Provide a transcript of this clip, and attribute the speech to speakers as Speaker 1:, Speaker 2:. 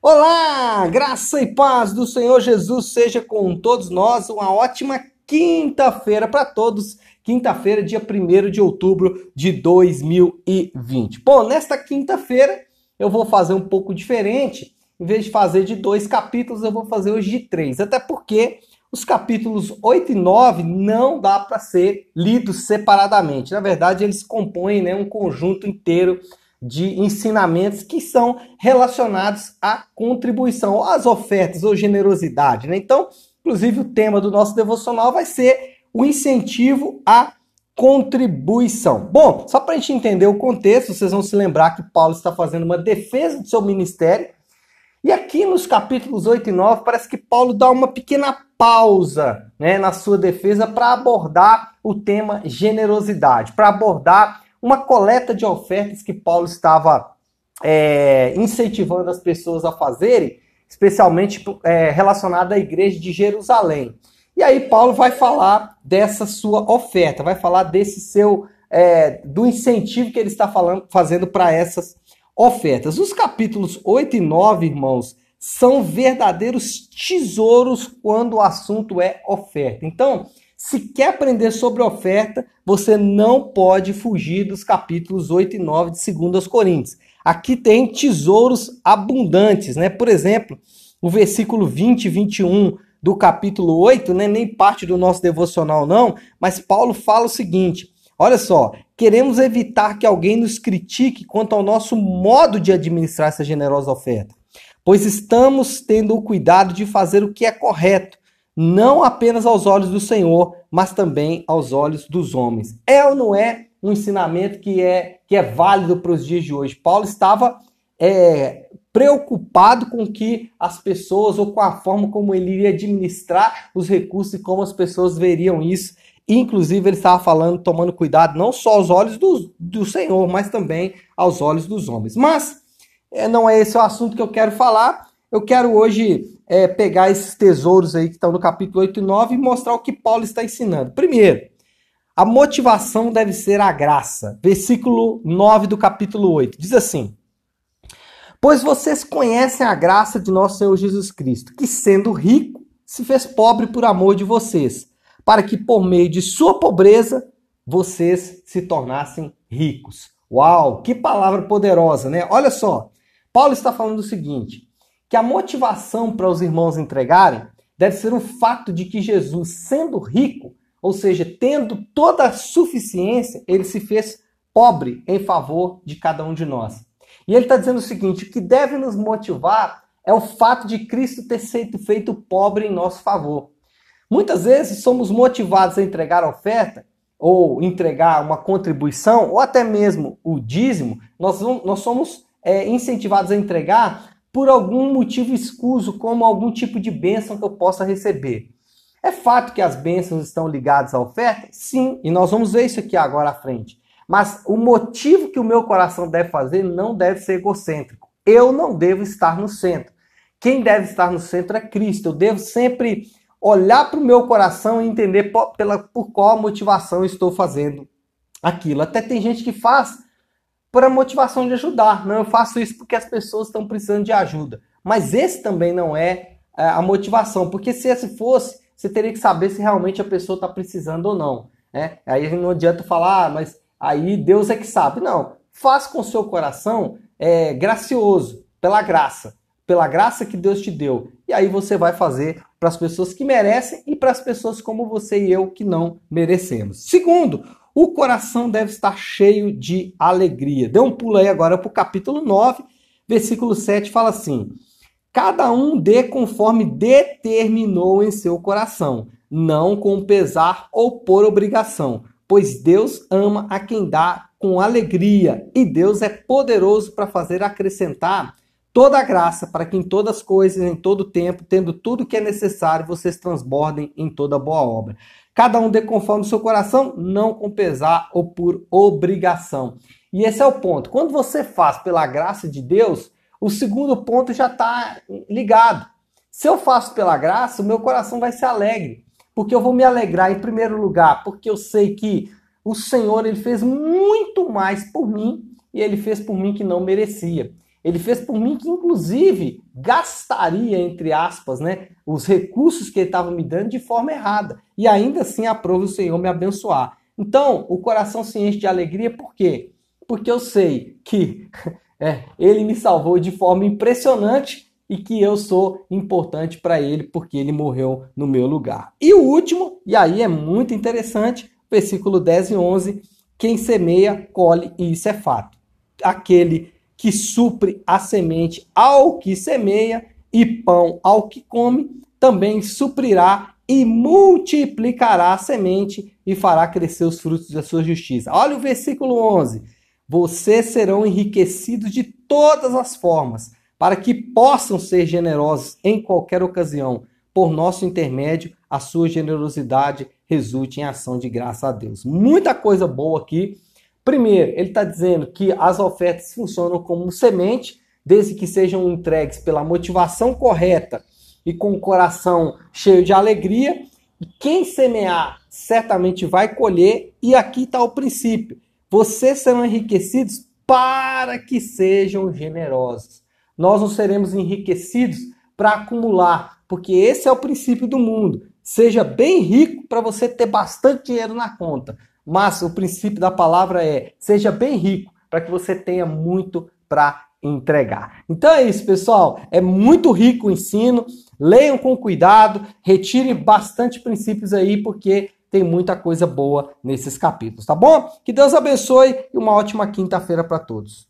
Speaker 1: Olá, graça e paz do Senhor Jesus seja com todos nós. Uma ótima quinta-feira para todos. Quinta-feira, dia 1 de outubro de 2020. Bom, nesta quinta-feira eu vou fazer um pouco diferente. Em vez de fazer de dois capítulos, eu vou fazer hoje de três. Até porque os capítulos 8 e 9 não dá para ser lidos separadamente. Na verdade, eles compõem né, um conjunto inteiro de ensinamentos que são relacionados à contribuição, às ofertas ou generosidade. Né? Então, inclusive, o tema do nosso devocional vai ser o incentivo à contribuição. Bom, só para a gente entender o contexto, vocês vão se lembrar que Paulo está fazendo uma defesa do seu ministério. E aqui nos capítulos 8 e 9, parece que Paulo dá uma pequena pausa né, na sua defesa para abordar o tema generosidade, para abordar uma coleta de ofertas que Paulo estava é, incentivando as pessoas a fazerem, especialmente é, relacionada à igreja de Jerusalém. E aí Paulo vai falar dessa sua oferta, vai falar desse seu é, do incentivo que ele está falando, fazendo para essas ofertas. Os capítulos 8 e 9, irmãos, são verdadeiros tesouros quando o assunto é oferta. Então, se quer aprender sobre oferta, você não pode fugir dos capítulos 8 e 9 de 2 Coríntios. Aqui tem tesouros abundantes, né? Por exemplo, o versículo 20 e 21 do capítulo 8, né? nem parte do nosso devocional não, mas Paulo fala o seguinte: olha só, queremos evitar que alguém nos critique quanto ao nosso modo de administrar essa generosa oferta, pois estamos tendo o cuidado de fazer o que é correto não apenas aos olhos do Senhor, mas também aos olhos dos homens. É ou não é um ensinamento que é, que é válido para os dias de hoje? Paulo estava é, preocupado com que as pessoas ou com a forma como ele iria administrar os recursos e como as pessoas veriam isso. Inclusive, ele estava falando, tomando cuidado não só aos olhos do, do Senhor, mas também aos olhos dos homens. Mas é, não é esse o assunto que eu quero falar. Eu quero hoje é, pegar esses tesouros aí que estão no capítulo 8 e 9 e mostrar o que Paulo está ensinando. Primeiro, a motivação deve ser a graça. Versículo 9 do capítulo 8 diz assim: Pois vocês conhecem a graça de nosso Senhor Jesus Cristo, que sendo rico, se fez pobre por amor de vocês, para que por meio de sua pobreza vocês se tornassem ricos. Uau, que palavra poderosa, né? Olha só, Paulo está falando o seguinte: que a motivação para os irmãos entregarem deve ser o fato de que Jesus, sendo rico, ou seja, tendo toda a suficiência, ele se fez pobre em favor de cada um de nós. E ele está dizendo o seguinte: o que deve nos motivar é o fato de Cristo ter sido feito pobre em nosso favor. Muitas vezes somos motivados a entregar a oferta, ou entregar uma contribuição, ou até mesmo o dízimo, nós, nós somos é, incentivados a entregar por algum motivo escuso, como algum tipo de bênção que eu possa receber. É fato que as bênçãos estão ligadas à oferta? Sim, e nós vamos ver isso aqui agora à frente. Mas o motivo que o meu coração deve fazer não deve ser egocêntrico. Eu não devo estar no centro. Quem deve estar no centro é Cristo. Eu devo sempre olhar para o meu coração e entender por, pela, por qual motivação estou fazendo aquilo. Até tem gente que faz por a motivação de ajudar. Não, eu faço isso porque as pessoas estão precisando de ajuda. Mas esse também não é, é a motivação, porque se esse fosse, você teria que saber se realmente a pessoa está precisando ou não. Né? Aí não adianta falar, ah, mas aí Deus é que sabe. Não, faz com o seu coração é, gracioso, pela graça, pela graça que Deus te deu. E aí você vai fazer para as pessoas que merecem e para as pessoas como você e eu que não merecemos. Segundo, o coração deve estar cheio de alegria. Dê um pulo aí agora para o capítulo 9, versículo 7, fala assim: Cada um dê conforme determinou em seu coração, não com pesar ou por obrigação, pois Deus ama a quem dá com alegria, e Deus é poderoso para fazer acrescentar toda a graça, para que em todas as coisas, em todo tempo, tendo tudo que é necessário, vocês transbordem em toda boa obra. Cada um dê conforme o seu coração, não com pesar ou por obrigação. E esse é o ponto. Quando você faz pela graça de Deus, o segundo ponto já está ligado. Se eu faço pela graça, o meu coração vai ser alegre. Porque eu vou me alegrar em primeiro lugar, porque eu sei que o Senhor ele fez muito mais por mim e ele fez por mim que não merecia. Ele fez por mim que, inclusive, gastaria, entre aspas, né, os recursos que ele estava me dando de forma errada. E ainda assim aprova o Senhor me abençoar. Então, o coração se enche de alegria, por quê? Porque eu sei que é, ele me salvou de forma impressionante e que eu sou importante para ele porque ele morreu no meu lugar. E o último, e aí é muito interessante, versículo 10 e 11, quem semeia, colhe, e isso é fato. Aquele que supre a semente ao que semeia e pão ao que come, também suprirá e multiplicará a semente e fará crescer os frutos da sua justiça. Olha o versículo 11. Vocês serão enriquecidos de todas as formas, para que possam ser generosos em qualquer ocasião. Por nosso intermédio, a sua generosidade resulte em ação de graça a Deus. Muita coisa boa aqui. Primeiro, ele está dizendo que as ofertas funcionam como semente, desde que sejam entregues pela motivação correta e com o coração cheio de alegria. Quem semear certamente vai colher. E aqui está o princípio: vocês serão enriquecidos para que sejam generosos. Nós não seremos enriquecidos para acumular, porque esse é o princípio do mundo. Seja bem rico para você ter bastante dinheiro na conta. Mas o princípio da palavra é: seja bem rico para que você tenha muito para entregar. Então é isso, pessoal. É muito rico o ensino. Leiam com cuidado, retirem bastante princípios aí, porque tem muita coisa boa nesses capítulos, tá bom? Que Deus abençoe e uma ótima quinta-feira para todos.